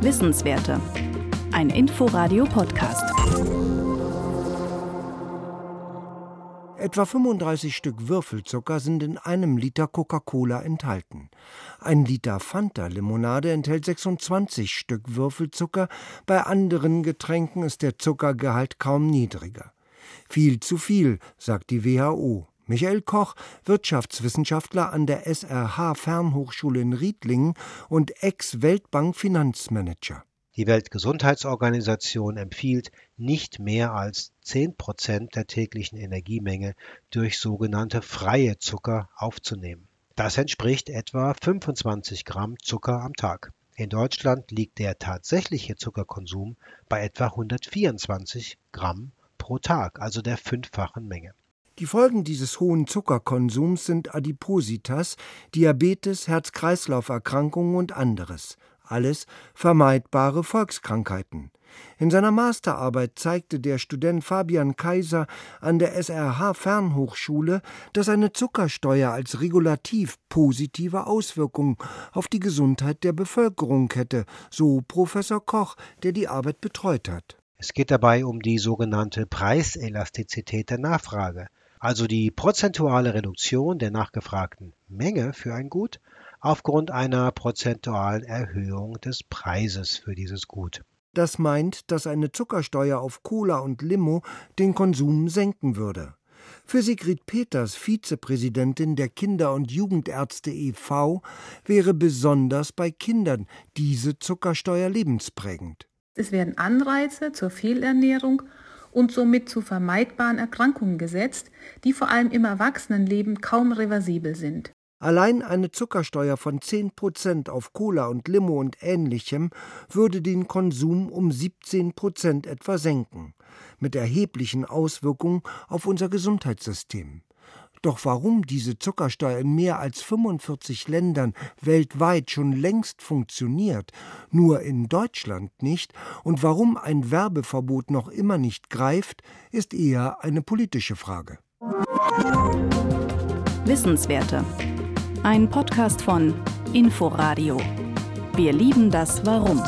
Wissenswerte. Ein Inforadio-Podcast. Etwa 35 Stück Würfelzucker sind in einem Liter Coca-Cola enthalten. Ein Liter Fanta-Limonade enthält 26 Stück Würfelzucker, bei anderen Getränken ist der Zuckergehalt kaum niedriger. Viel zu viel, sagt die WHO. Michael Koch, Wirtschaftswissenschaftler an der SRH Fernhochschule in Riedlingen und Ex-Weltbank-Finanzmanager. Die Weltgesundheitsorganisation empfiehlt, nicht mehr als 10 Prozent der täglichen Energiemenge durch sogenannte freie Zucker aufzunehmen. Das entspricht etwa 25 Gramm Zucker am Tag. In Deutschland liegt der tatsächliche Zuckerkonsum bei etwa 124 Gramm pro Tag, also der fünffachen Menge. Die Folgen dieses hohen Zuckerkonsums sind Adipositas, Diabetes, Herz-Kreislauf-Erkrankungen und anderes alles vermeidbare Volkskrankheiten. In seiner Masterarbeit zeigte der Student Fabian Kaiser an der SRH Fernhochschule, dass eine Zuckersteuer als regulativ positive Auswirkungen auf die Gesundheit der Bevölkerung hätte, so Professor Koch, der die Arbeit betreut hat. Es geht dabei um die sogenannte Preiselastizität der Nachfrage, also die prozentuale Reduktion der nachgefragten Menge für ein Gut aufgrund einer prozentualen Erhöhung des Preises für dieses Gut. Das meint, dass eine Zuckersteuer auf Cola und Limo den Konsum senken würde. Für Sigrid Peters, Vizepräsidentin der Kinder- und Jugendärzte e.V., wäre besonders bei Kindern diese Zuckersteuer lebensprägend. Es werden Anreize zur Fehlernährung und somit zu vermeidbaren Erkrankungen gesetzt, die vor allem im Erwachsenenleben kaum reversibel sind. Allein eine Zuckersteuer von 10 Prozent auf Cola und Limo und ähnlichem würde den Konsum um 17 Prozent etwa senken, mit erheblichen Auswirkungen auf unser Gesundheitssystem. Doch warum diese Zuckersteuer in mehr als 45 Ländern weltweit schon längst funktioniert, nur in Deutschland nicht, und warum ein Werbeverbot noch immer nicht greift, ist eher eine politische Frage. Wissenswerte ein Podcast von Inforadio. Wir lieben das Warum.